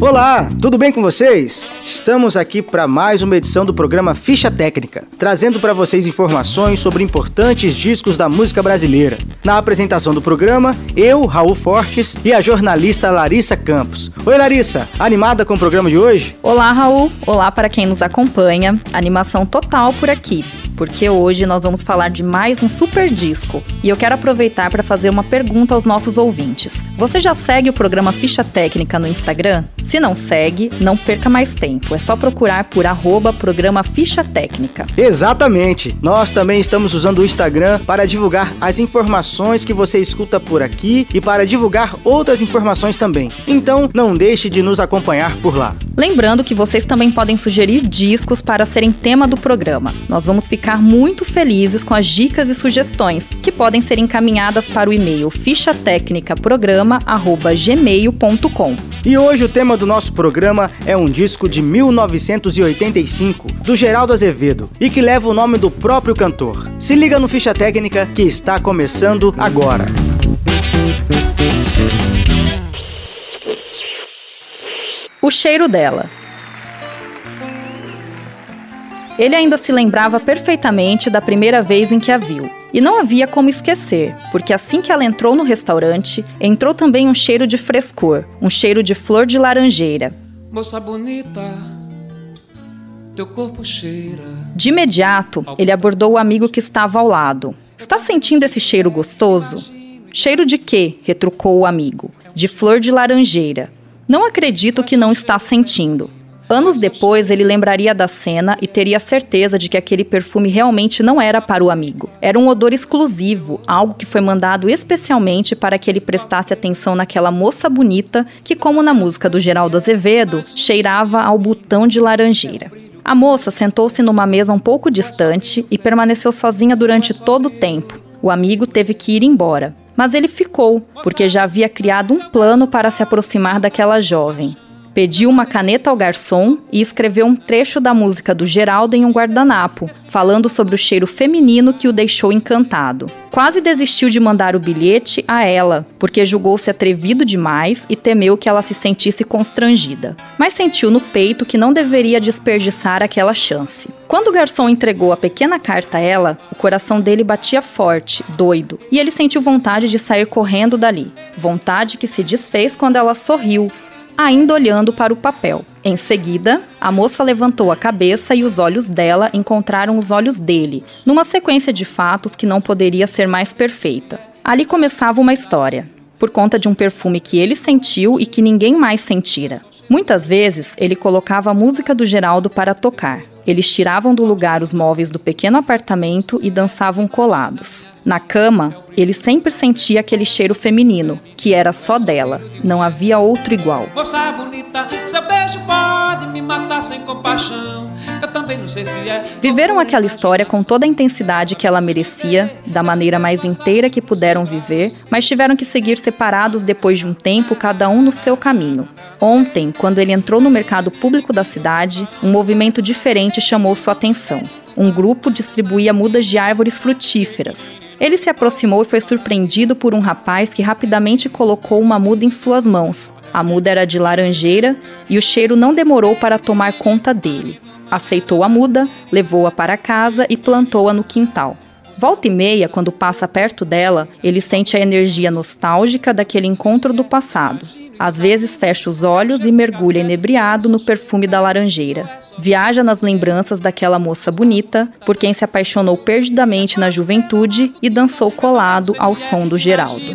Olá, tudo bem com vocês? Estamos aqui para mais uma edição do programa Ficha Técnica, trazendo para vocês informações sobre importantes discos da música brasileira. Na apresentação do programa, eu, Raul Fortes e a jornalista Larissa Campos. Oi, Larissa, animada com o programa de hoje? Olá, Raul. Olá para quem nos acompanha. Animação total por aqui porque hoje nós vamos falar de mais um super disco. E eu quero aproveitar para fazer uma pergunta aos nossos ouvintes. Você já segue o programa Ficha Técnica no Instagram? Se não segue, não perca mais tempo. É só procurar por arroba programa Ficha Técnica. Exatamente! Nós também estamos usando o Instagram para divulgar as informações que você escuta por aqui e para divulgar outras informações também. Então, não deixe de nos acompanhar por lá. Lembrando que vocês também podem sugerir discos para serem tema do programa. Nós vamos ficar ficar muito felizes com as dicas e sugestões, que podem ser encaminhadas para o e-mail fichatecnicaprograma@gmail.com. E hoje o tema do nosso programa é um disco de 1985 do Geraldo Azevedo e que leva o nome do próprio cantor. Se liga no Ficha Técnica que está começando agora. O cheiro dela. Ele ainda se lembrava perfeitamente da primeira vez em que a viu. E não havia como esquecer, porque assim que ela entrou no restaurante, entrou também um cheiro de frescor, um cheiro de flor de laranjeira. Moça bonita, teu corpo cheira. De imediato, ele abordou o amigo que estava ao lado. Está sentindo esse cheiro gostoso? Cheiro de quê? retrucou o amigo. De flor de laranjeira. Não acredito que não está sentindo. Anos depois, ele lembraria da cena e teria certeza de que aquele perfume realmente não era para o amigo. Era um odor exclusivo, algo que foi mandado especialmente para que ele prestasse atenção naquela moça bonita que, como na música do Geraldo Azevedo, cheirava ao botão de laranjeira. A moça sentou-se numa mesa um pouco distante e permaneceu sozinha durante todo o tempo. O amigo teve que ir embora, mas ele ficou, porque já havia criado um plano para se aproximar daquela jovem. Pediu uma caneta ao garçom e escreveu um trecho da música do Geraldo em um guardanapo, falando sobre o cheiro feminino que o deixou encantado. Quase desistiu de mandar o bilhete a ela, porque julgou-se atrevido demais e temeu que ela se sentisse constrangida. Mas sentiu no peito que não deveria desperdiçar aquela chance. Quando o garçom entregou a pequena carta a ela, o coração dele batia forte, doido, e ele sentiu vontade de sair correndo dali. Vontade que se desfez quando ela sorriu, ainda olhando para o papel. Em seguida, a moça levantou a cabeça e os olhos dela encontraram os olhos dele, numa sequência de fatos que não poderia ser mais perfeita. Ali começava uma história, por conta de um perfume que ele sentiu e que ninguém mais sentira. Muitas vezes, ele colocava a música do Geraldo para tocar. Eles tiravam do lugar os móveis do pequeno apartamento e dançavam colados. Na cama, ele sempre sentia aquele cheiro feminino, que era só dela. Não havia outro igual. Moça bonita, seu beijo pode me matar sem compaixão. É. Viveram aquela história com toda a intensidade que ela merecia, da maneira mais inteira que puderam viver, mas tiveram que seguir separados depois de um tempo, cada um no seu caminho. Ontem, quando ele entrou no mercado público da cidade, um movimento diferente chamou sua atenção. Um grupo distribuía mudas de árvores frutíferas. Ele se aproximou e foi surpreendido por um rapaz que rapidamente colocou uma muda em suas mãos. A muda era de laranjeira e o cheiro não demorou para tomar conta dele. Aceitou a muda, levou-a para casa e plantou-a no quintal. Volta e meia, quando passa perto dela, ele sente a energia nostálgica daquele encontro do passado. Às vezes fecha os olhos e mergulha inebriado no perfume da laranjeira. Viaja nas lembranças daquela moça bonita, por quem se apaixonou perdidamente na juventude e dançou colado ao som do Geraldo.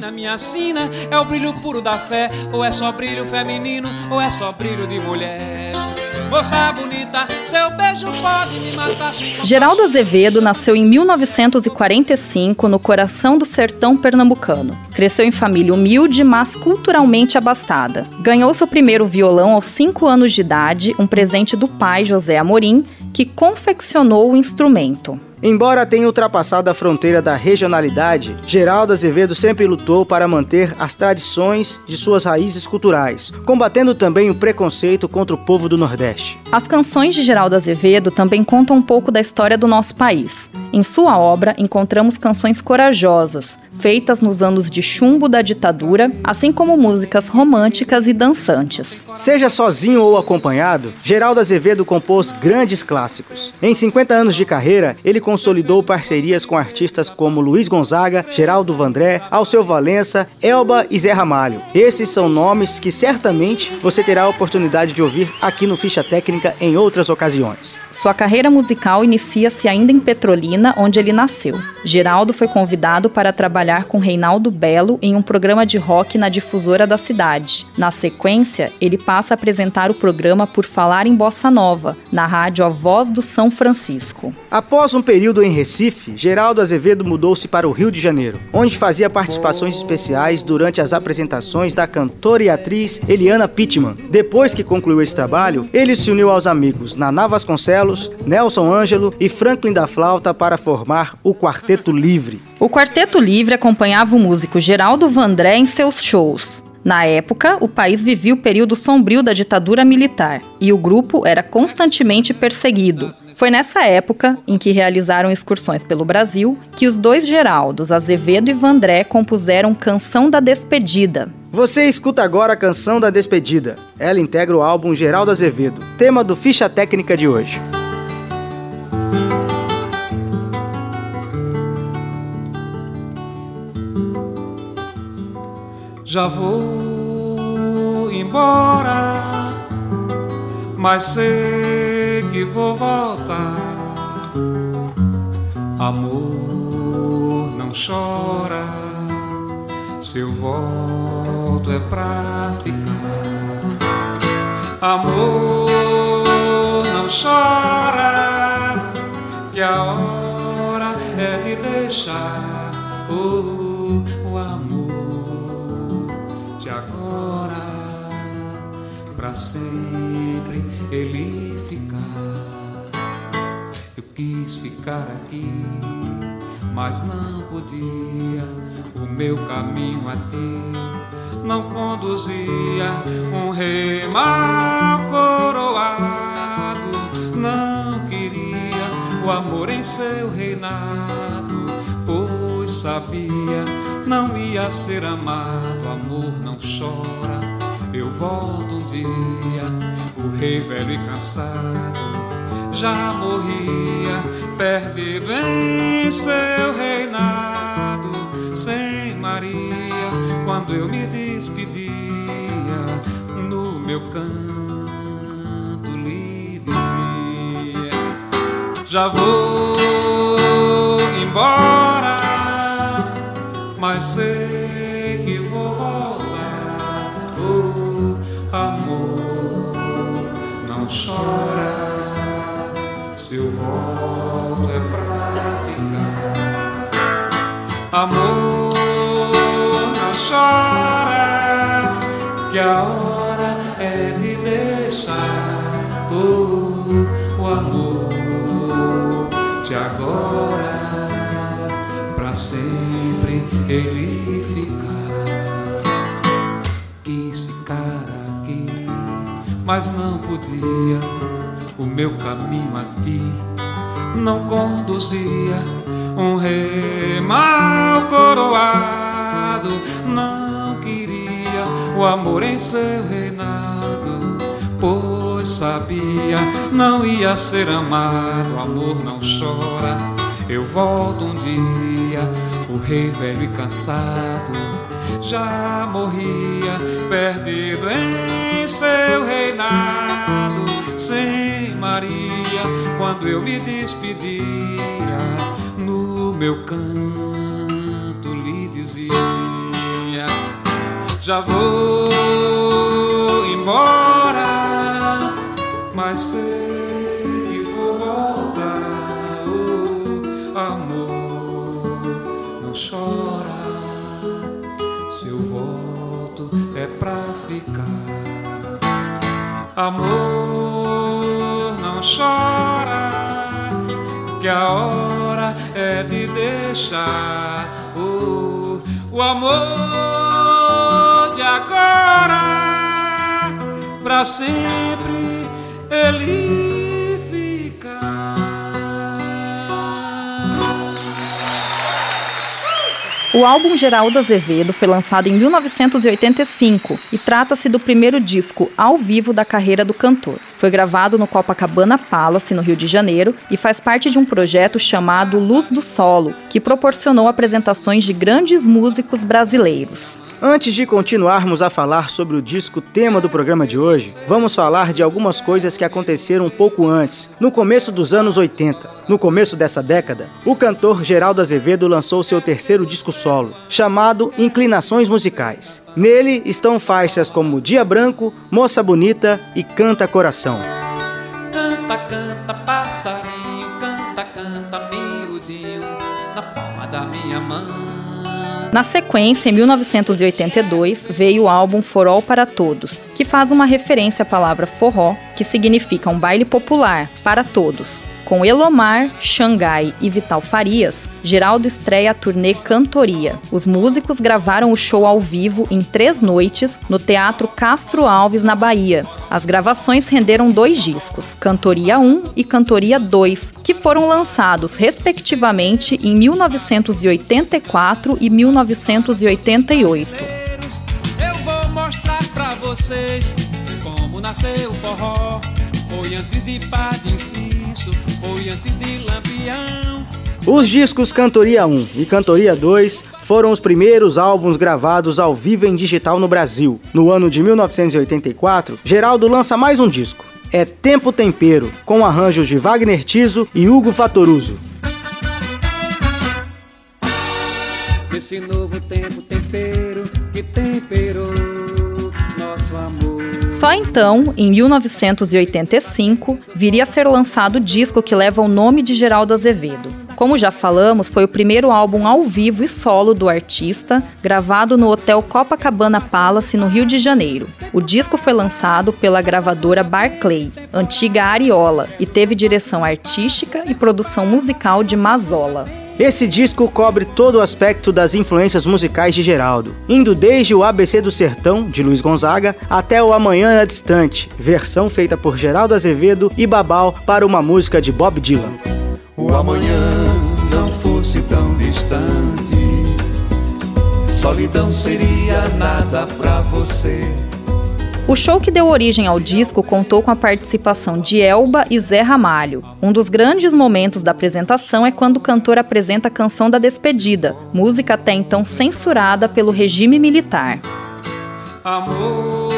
É o brilho puro da fé, ou é só brilho feminino, ou é só brilho de mulher. Moça bonita, seu beijo pode me matar Geraldo Azevedo nasceu em 1945 no coração do sertão pernambucano. Cresceu em família humilde, mas culturalmente abastada. Ganhou seu primeiro violão aos 5 anos de idade, um presente do pai José Amorim, que confeccionou o instrumento. Embora tenha ultrapassado a fronteira da regionalidade, Geraldo Azevedo sempre lutou para manter as tradições de suas raízes culturais, combatendo também o preconceito contra o povo do Nordeste. As canções de Geraldo Azevedo também contam um pouco da história do nosso país. Em sua obra, encontramos canções corajosas, feitas nos anos de chumbo da ditadura, assim como músicas românticas e dançantes. Seja sozinho ou acompanhado, Geraldo Azevedo compôs grandes clássicos. Em 50 anos de carreira, ele consolidou parcerias com artistas como Luiz Gonzaga, Geraldo Vandré, Alceu Valença, Elba e Zé Ramalho. Esses são nomes que certamente você terá a oportunidade de ouvir aqui no Ficha Técnica em outras ocasiões. Sua carreira musical inicia-se ainda em Petrolina, onde ele nasceu. Geraldo foi convidado para trabalhar com Reinaldo Belo em um programa de rock na difusora da cidade. Na sequência, ele passa a apresentar o programa Por Falar em Bossa Nova, na rádio A Voz do São Francisco. Após um período em Recife, Geraldo Azevedo mudou-se para o Rio de Janeiro, onde fazia participações especiais durante as apresentações da cantora e atriz Eliana Pittman. Depois que concluiu esse trabalho, ele se uniu aos amigos Naná Vasconcelos, Nelson Ângelo e Franklin da Flauta para formar o Quarteto Livre. O Quarteto Livre acompanhava o músico Geraldo Vandré em seus shows. Na época, o país vivia o período sombrio da ditadura militar e o grupo era constantemente perseguido. Foi nessa época, em que realizaram excursões pelo Brasil, que os dois Geraldos, Azevedo e Vandré, compuseram Canção da Despedida. Você escuta agora a Canção da Despedida. Ela integra o álbum Geraldo Azevedo, tema do Ficha Técnica de hoje. Já vou embora, mas sei que vou voltar. Amor, não chora, se eu volto é pra ficar. Amor, não chora, que a hora é de deixar. Oh, sempre ele ficar. Eu quis ficar aqui, mas não podia. O meu caminho a teu não conduzia. Um rei mal coroado não queria o amor em seu reinado, pois sabia não ia ser amado, amor não chora. Eu volto um dia, o rei velho e cansado já morria, perdido em seu reinado, sem Maria, quando eu me despedia, no meu canto lhe dizia: Já vou embora mas sei mas não podia. O meu caminho a ti não conduzia. Um rei mal coroado não queria o amor em seu reinado, pois sabia não ia ser amado. O amor não chora. Eu volto um dia o rei velho e cansado já morria, perdido em seu reinado, sem Maria, quando eu me despedia, no meu canto lhe dizia: Já vou embora, mas sei que vou voltar, oh, amor não chora. Amor, não chora, que a hora é de deixar o, o amor de agora pra sempre ele O álbum Geraldo Azevedo foi lançado em 1985 e trata-se do primeiro disco ao vivo da carreira do cantor. Foi gravado no Copacabana Palace, no Rio de Janeiro, e faz parte de um projeto chamado Luz do Solo, que proporcionou apresentações de grandes músicos brasileiros. Antes de continuarmos a falar sobre o disco tema do programa de hoje, vamos falar de algumas coisas que aconteceram um pouco antes, no começo dos anos 80. No começo dessa década, o cantor Geraldo Azevedo lançou seu terceiro disco solo, chamado Inclinações Musicais. Nele estão faixas como Dia Branco, Moça Bonita e Canta Coração. Canta, canta, passarinho, canta, canta, miudinho, na palma da minha mão. Na sequência, em 1982, veio o álbum Forró para Todos, que faz uma referência à palavra forró, que significa um baile popular para todos. Com Elomar, Xangai e Vital Farias, Geraldo estreia a turnê Cantoria. Os músicos gravaram o show ao vivo em três noites no Teatro Castro Alves, na Bahia. As gravações renderam dois discos, Cantoria 1 e Cantoria 2, que foram lançados, respectivamente, em 1984 e 1988. Eu vou mostrar pra vocês como nasceu o forró. Foi antes de Padre De Lampião. Os discos Cantoria 1 e Cantoria 2 foram os primeiros álbuns gravados ao vivo em digital no Brasil. No ano de 1984, Geraldo lança mais um disco. É Tempo Tempero, com arranjos de Wagner Tiso e Hugo Fatoruso. Esse novo tempo tempero que temperou. Só então, em 1985, viria a ser lançado o disco que leva o nome de Geraldo Azevedo. Como já falamos, foi o primeiro álbum ao vivo e solo do artista, gravado no Hotel Copacabana Palace, no Rio de Janeiro. O disco foi lançado pela gravadora Barclay, antiga Ariola, e teve direção artística e produção musical de Mazola. Esse disco cobre todo o aspecto das influências musicais de Geraldo, indo desde o ABC do Sertão, de Luiz Gonzaga, até o Amanhã é Distante, versão feita por Geraldo Azevedo e Babal para uma música de Bob Dylan. O amanhã não fosse tão distante, solidão seria nada pra você. O show que deu origem ao disco contou com a participação de Elba e Zé Ramalho. Um dos grandes momentos da apresentação é quando o cantor apresenta a canção da despedida, música até então censurada pelo regime militar. Amor,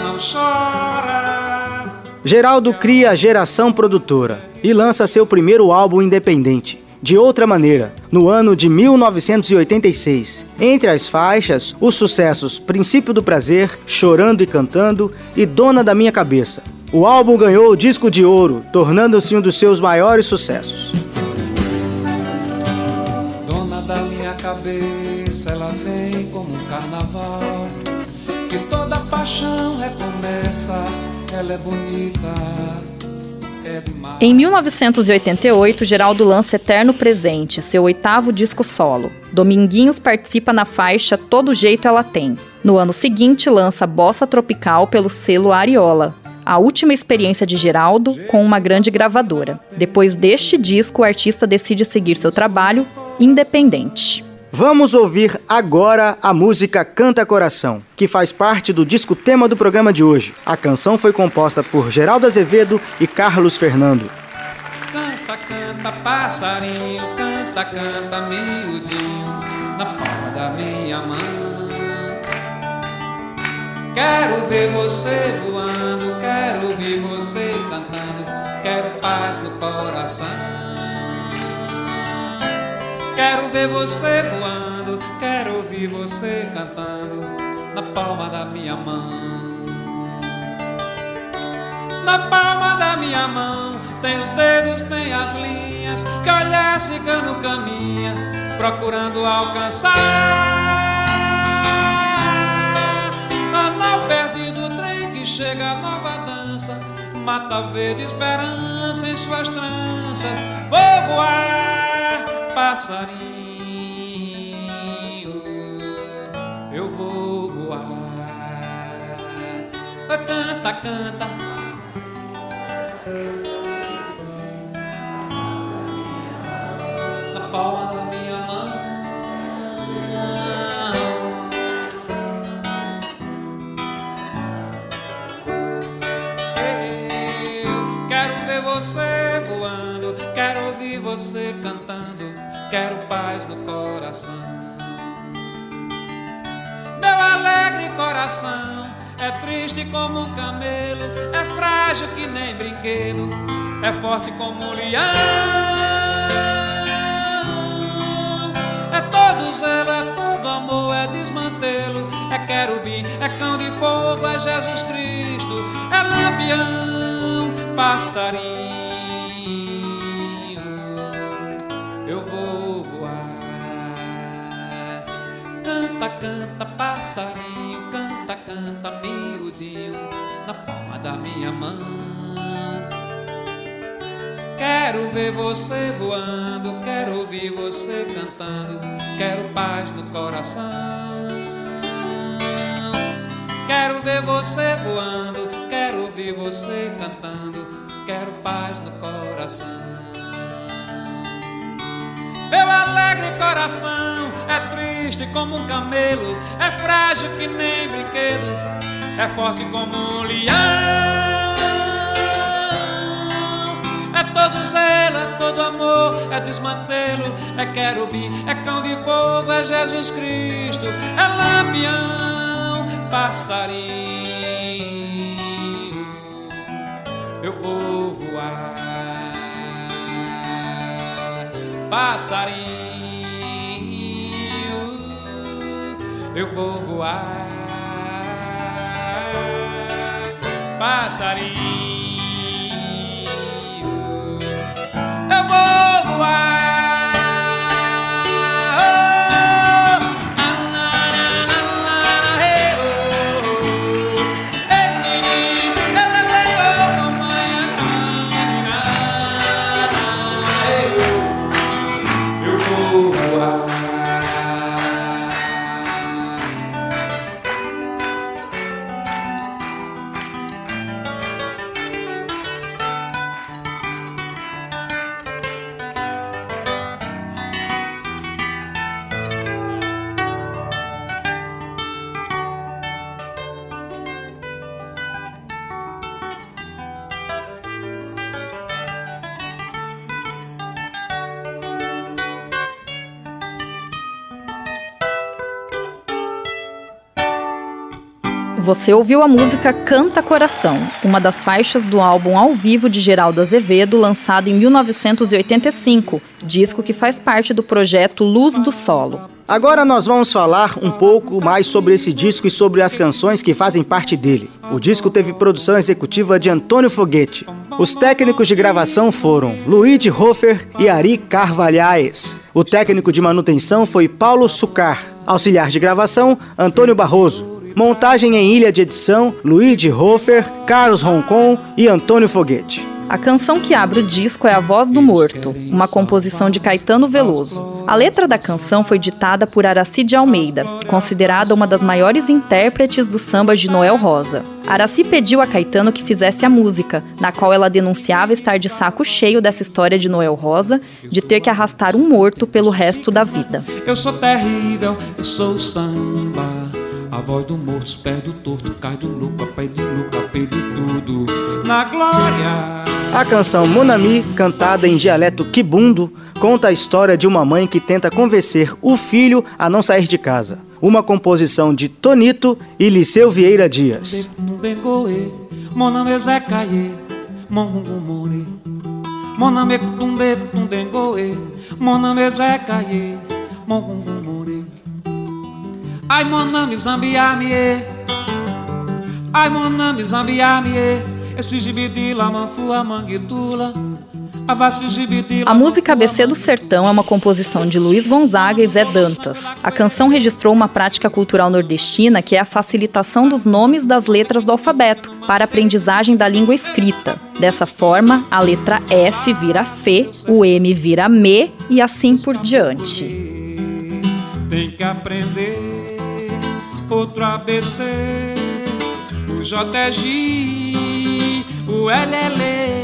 não chora. Geraldo cria a Geração Produtora e lança seu primeiro álbum independente, De Outra Maneira, no ano de 1986. Entre as faixas, os sucessos Princípio do Prazer, Chorando e Cantando e Dona da Minha Cabeça. O álbum ganhou o disco de ouro, tornando-se um dos seus maiores sucessos. Dona da minha cabeça, ela vem como um carnaval. Que toda paixão recomeça, ela é bonita. Em 1988, Geraldo lança Eterno Presente, seu oitavo disco solo. Dominguinhos participa na faixa Todo Jeito Ela Tem. No ano seguinte, lança Bossa Tropical pelo selo Ariola. A última experiência de Geraldo com uma grande gravadora. Depois deste disco, o artista decide seguir seu trabalho independente. Vamos ouvir agora a música Canta Coração, que faz parte do disco tema do programa de hoje. A canção foi composta por Geraldo Azevedo e Carlos Fernando. Canta, canta, passarinho, canta, canta, miudinho, na palma da minha mão. Quero ver você voando, quero ouvir você cantando, quero paz no coração. Quero ver você voando, quero ouvir você cantando, na palma da minha mão. Na palma da minha mão tem os dedos, tem as linhas que olhar cigano caminha, procurando alcançar. Anal perdido, trem que chega a nova dança, Mata verde esperança em suas tranças Vou voar, passarinho Eu vou voar. Canta, canta. Na palma da minha mão Eu quero ver você voando, quero ouvir você cantando, quero paz no coração. Meu alegre coração é triste como um camelo, é frágil que nem brinquedo, é forte como um leão. É todo zelo, é todo amor, é desmantelo, é querubim, é cão de fogo, é Jesus Cristo, é lampião, passarinho. Eu vou Canta, canta, passarinho, canta, canta, miudinho, na palma da minha mão. Quero ver você voando, quero ouvir você cantando, quero paz no coração. Quero ver você voando, quero ouvir você cantando, quero paz no coração. Meu alegre coração é triste como um camelo, é frágil que nem brinquedo, é forte como um leão. É todo zelo, é todo amor, é desmantelo, é querubim, é cão de fogo, é Jesus Cristo, é lampião, passarinho. Eu vou voar, passarinho. Eu vou voar, passarinho. Eu vou voar. Você ouviu a música Canta Coração, uma das faixas do álbum ao vivo de Geraldo Azevedo, lançado em 1985, disco que faz parte do projeto Luz do Solo. Agora nós vamos falar um pouco mais sobre esse disco e sobre as canções que fazem parte dele. O disco teve produção executiva de Antônio Foguete. Os técnicos de gravação foram Luigi Hofer e Ari Carvalhais. O técnico de manutenção foi Paulo Sucar. Auxiliar de gravação, Antônio Barroso. Montagem em ilha de edição, Luigi Hofer, Carlos Roncon e Antônio Foguete. A canção que abre o disco é A Voz do Morto, uma composição de Caetano Veloso. A letra da canção foi ditada por Araci de Almeida, considerada uma das maiores intérpretes do samba de Noel Rosa. Araci pediu a Caetano que fizesse a música, na qual ela denunciava estar de saco cheio dessa história de Noel Rosa, de ter que arrastar um morto pelo resto da vida. Eu sou terrível, eu sou samba. A voz do morto, os pés do torto, cai do louco, a pé de louco, a pé de tudo. Na glória. A canção Monami, cantada em dialeto quibundo, conta a história de uma mãe que tenta convencer o filho a não sair de casa. Uma composição de Tonito e Liceu Vieira Dias. Tundengoe, Mon nome é Zé Caie, Mongungumone. Ai, mon Zambiamie, ai, mon nome Zambiamie. esse gibidila, manfua, manguitula. A música ABC do Sertão é uma composição de Luiz Gonzaga e Zé Dantas. A canção registrou uma prática cultural nordestina que é a facilitação dos nomes das letras do alfabeto para a aprendizagem da língua escrita. Dessa forma, a letra F vira F, o M vira Me e assim por diante. Tem que aprender outro ABC, o J é G, o L é L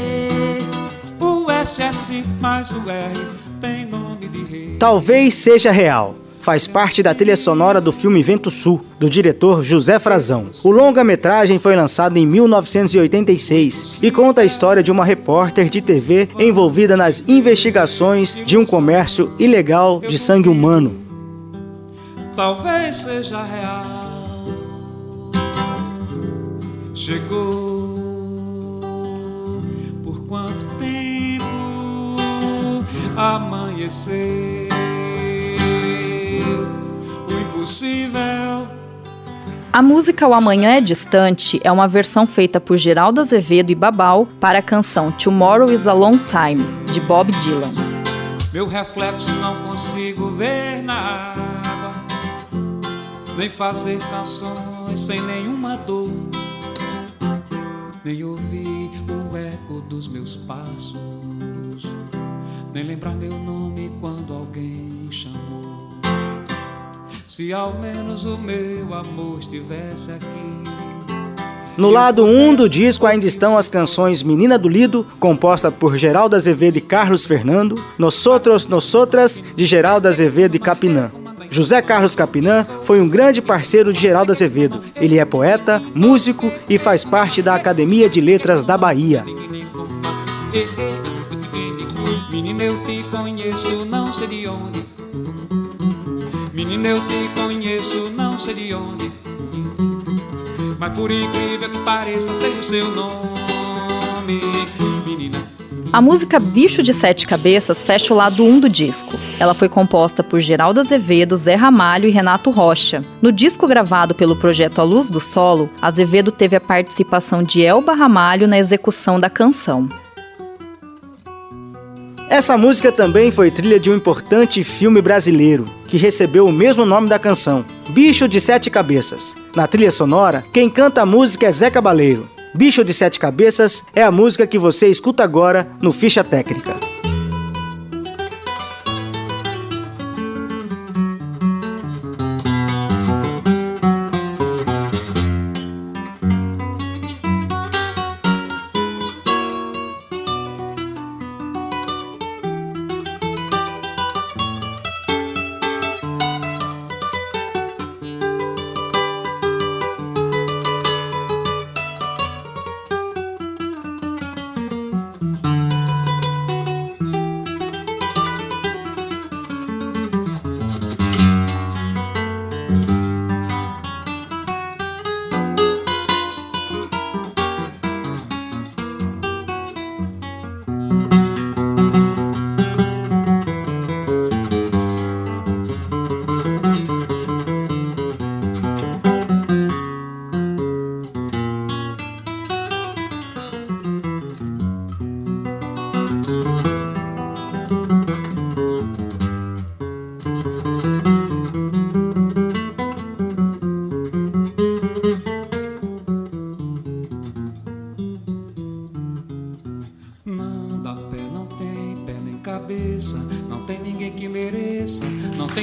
o SS mais o R tem nome de rei. Talvez seja real. Faz parte da trilha sonora do filme Vento Sul, do diretor José Frazão. O longa-metragem foi lançado em 1986 e conta a história de uma repórter de TV envolvida nas investigações de um comércio ilegal de sangue humano. Talvez seja real. Chegou por quanto amanhecer. O impossível. A música O Amanhã é Distante é uma versão feita por Geraldo Azevedo e Babal para a canção Tomorrow is a Long Time, de Bob Dylan. Meu reflexo não consigo ver na água, nem fazer canções sem nenhuma dor, nem ouvir o eco dos meus passos nem lembrar meu nome quando alguém chamou. Se ao menos o meu amor estivesse aqui. No lado 1 um do disco ainda estão as canções Menina do Lido, composta por Geraldo Azevedo e Carlos Fernando, Nosotros Nosotras, de Geraldo Azevedo e Capinã. José Carlos Capinã foi um grande parceiro de Geraldo Azevedo. Ele é poeta, músico e faz parte da Academia de Letras da Bahia. Menina, eu te conheço, não sei de onde. Menina, eu te conheço, não sei de onde. Mas por incrível que pareça, sei o seu nome. A música Bicho de Sete Cabeças fecha o lado 1 um do disco. Ela foi composta por Geraldo Azevedo, Zé Ramalho e Renato Rocha. No disco gravado pelo projeto A Luz do Solo, Azevedo teve a participação de Elba Ramalho na execução da canção. Essa música também foi trilha de um importante filme brasileiro, que recebeu o mesmo nome da canção, Bicho de Sete Cabeças. Na trilha sonora, quem canta a música é Zé Cabaleiro. Bicho de Sete Cabeças é a música que você escuta agora no Ficha Técnica.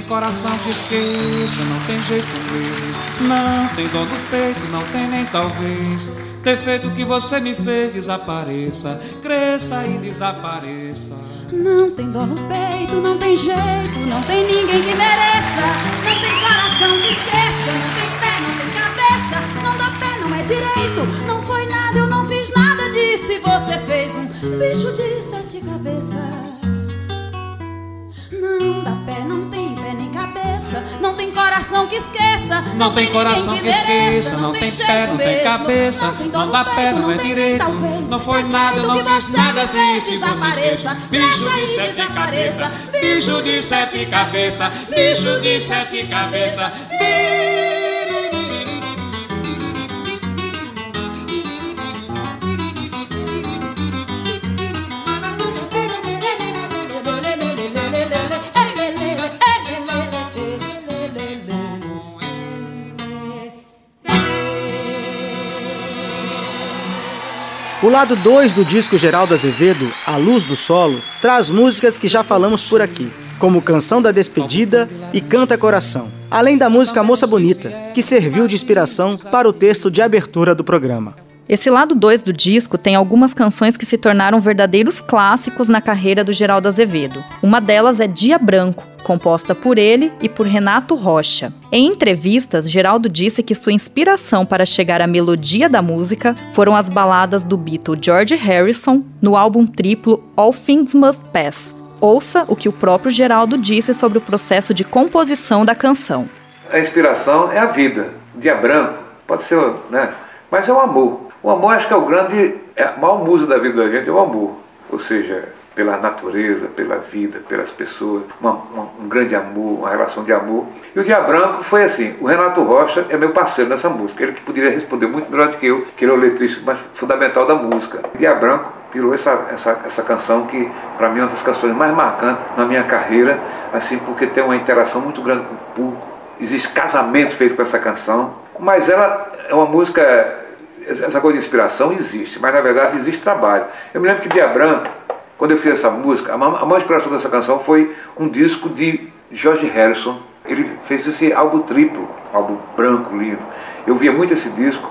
Coração que esqueça, não tem jeito meu. Não tem dor do peito, não tem nem talvez. Ter feito o que você me fez desapareça, cresça e desapareça. Não tem dor no peito, não tem jeito, não tem ninguém que mereça. Não tem coração que esqueça, não tem pé, não tem cabeça. Não dá pé, não é direito, não foi nada, eu não fiz nada disso. E você fez um bicho de sete cabeças. Coração que esqueça. Não, tem coração que esqueça. Não tem pé, não tem cabeça. Não dá pé, não é direito. Não foi nada, não fiz nada triste. Desapareça, bicho de sete cabeças. Bicho de sete cabeças. Bicho de sete cabeças. O lado 2 do disco Geraldo Azevedo, A Luz do Solo, traz músicas que já falamos por aqui, como Canção da Despedida e Canta Coração, além da música Moça Bonita, que serviu de inspiração para o texto de abertura do programa. Esse lado 2 do disco tem algumas canções que se tornaram verdadeiros clássicos na carreira do Geraldo Azevedo. Uma delas é Dia Branco, composta por ele e por Renato Rocha. Em entrevistas, Geraldo disse que sua inspiração para chegar à melodia da música foram as baladas do Beatle George Harrison no álbum triplo All Things Must Pass. Ouça o que o próprio Geraldo disse sobre o processo de composição da canção. A inspiração é a vida. Dia branco pode ser, né? Mas é o amor. O amor acho que é o grande, é a maior musa da vida da gente, é o amor. Ou seja, pela natureza, pela vida, pelas pessoas, uma, uma, um grande amor, uma relação de amor. E o Dia Branco foi assim, o Renato Rocha é meu parceiro nessa música, ele que poderia responder muito melhor do que eu, que ele é o letrista mais fundamental da música. O Dia Branco virou essa, essa, essa canção que, para mim, é uma das canções mais marcantes na minha carreira, assim, porque tem uma interação muito grande com o público, existe casamento feito com essa canção, mas ela é uma música essa coisa de inspiração existe, mas na verdade existe trabalho. Eu me lembro que Dia Branco, quando eu fiz essa música, a maior inspiração dessa canção foi um disco de George Harrison. Ele fez esse álbum triplo, álbum branco, lindo. Eu via muito esse disco.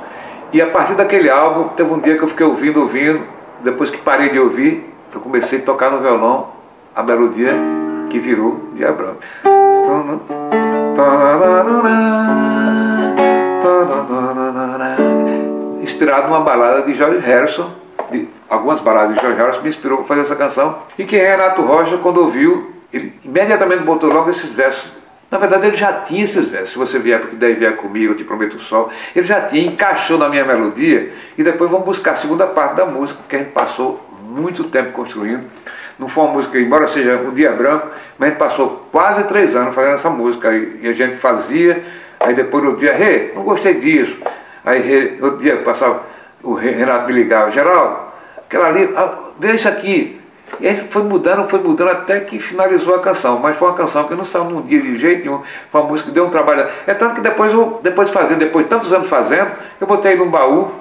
E a partir daquele álbum, teve um dia que eu fiquei ouvindo, ouvindo. Depois que parei de ouvir, eu comecei a tocar no violão a melodia que virou Dia Branco inspirado numa balada de George Harrison, algumas baladas de George Harrison me inspirou para fazer essa canção, e que Renato Rocha, quando ouviu, ele imediatamente botou logo esses versos. Na verdade, ele já tinha esses versos. Se você vier, porque daí vier comigo, eu te prometo o sol. Ele já tinha, encaixou na minha melodia, e depois vamos buscar a segunda parte da música, que a gente passou muito tempo construindo. Não foi uma música, embora seja um dia branco, mas a gente passou quase três anos fazendo essa música. E, a gente fazia, aí depois no dia, hey, não gostei disso. Aí outro dia passava, o Renato me ligava, Geraldo, aquela ali, ah, isso aqui. E aí foi mudando, foi mudando até que finalizou a canção. Mas foi uma canção que não saiu num dia de jeito nenhum. Foi uma música que deu um trabalho. É tanto que depois, eu, depois de fazer, depois de tantos anos fazendo, eu botei num baú,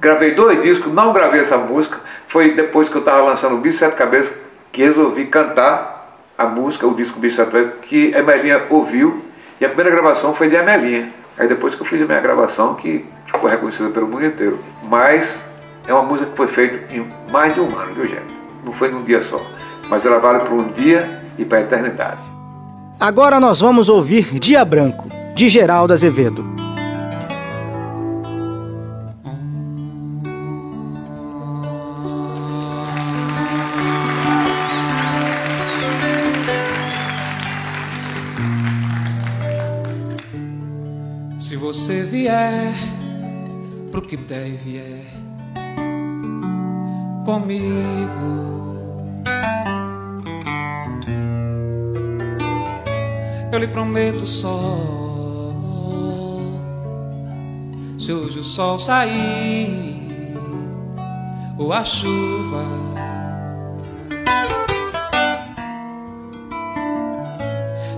gravei dois discos, não gravei essa música. Foi depois que eu estava lançando o Bicho Sete Cabeças que resolvi cantar a música, o disco Bicho Sete que a Emelinha ouviu. E a primeira gravação foi de Emelinha. Aí depois que eu fiz a minha gravação, que ficou reconhecida pelo mundo inteiro. Mas é uma música que foi feita em mais de um ano, viu, gente? Não foi num dia só. Mas ela vale para um dia e para a eternidade. Agora nós vamos ouvir Dia Branco, de Geraldo Azevedo. Se você vier pro que deve é comigo. Eu lhe prometo só. Se hoje o sol sair ou a chuva.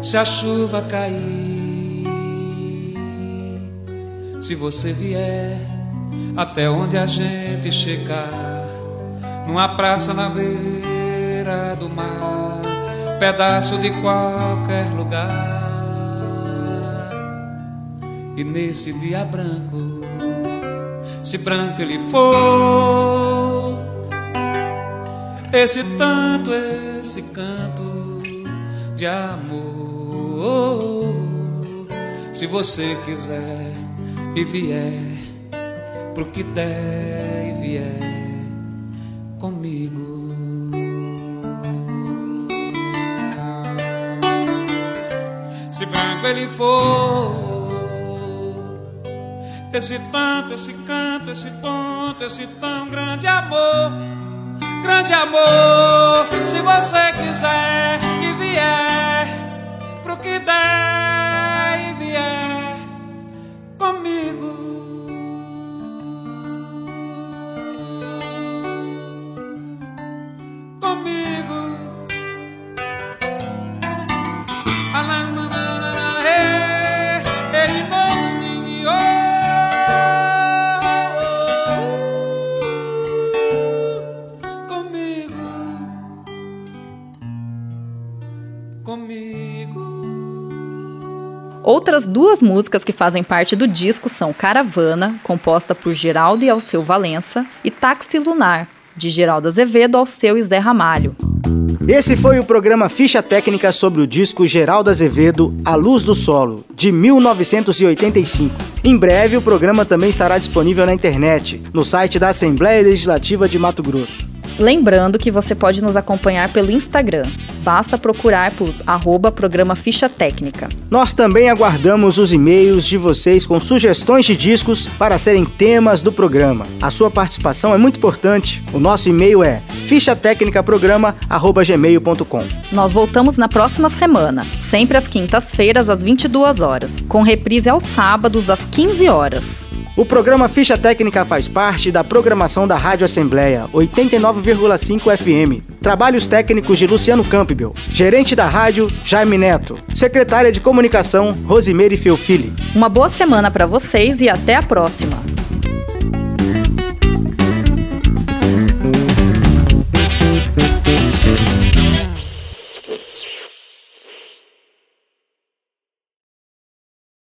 Se a chuva cair se você vier até onde a gente chegar, numa praça na beira do mar, pedaço de qualquer lugar. E nesse dia branco, se branco ele for, esse tanto, esse canto de amor, se você quiser e vier pro que der e vier Branco ele for, esse tanto, esse canto, esse tonto, esse tão grande amor, grande amor, se você quiser e vier pro que der e vier comigo. Comigo. Outras duas músicas que fazem parte do disco são Caravana, composta por Geraldo e Alceu Valença, e Táxi Lunar, de Geraldo Azevedo, Alceu e Zé Ramalho. Esse foi o programa Ficha Técnica sobre o disco Geraldo Azevedo, A Luz do Solo, de 1985. Em breve, o programa também estará disponível na internet, no site da Assembleia Legislativa de Mato Grosso. Lembrando que você pode nos acompanhar pelo Instagram. Basta procurar por arroba programa Ficha Técnica. Nós também aguardamos os e-mails de vocês com sugestões de discos para serem temas do programa. A sua participação é muito importante. O nosso e-mail é fichatecnicaprograma.gmail.com Nós voltamos na próxima semana, sempre às quintas-feiras às 22 horas, com reprise aos sábados às 15 horas. O programa Ficha Técnica faz parte da programação da Rádio Assembleia 89,5 FM. Trabalhos técnicos de Luciano Campbell, gerente da rádio Jaime Neto, secretária de comunicação Rosimeire Feufili. Uma boa semana para vocês e até a próxima.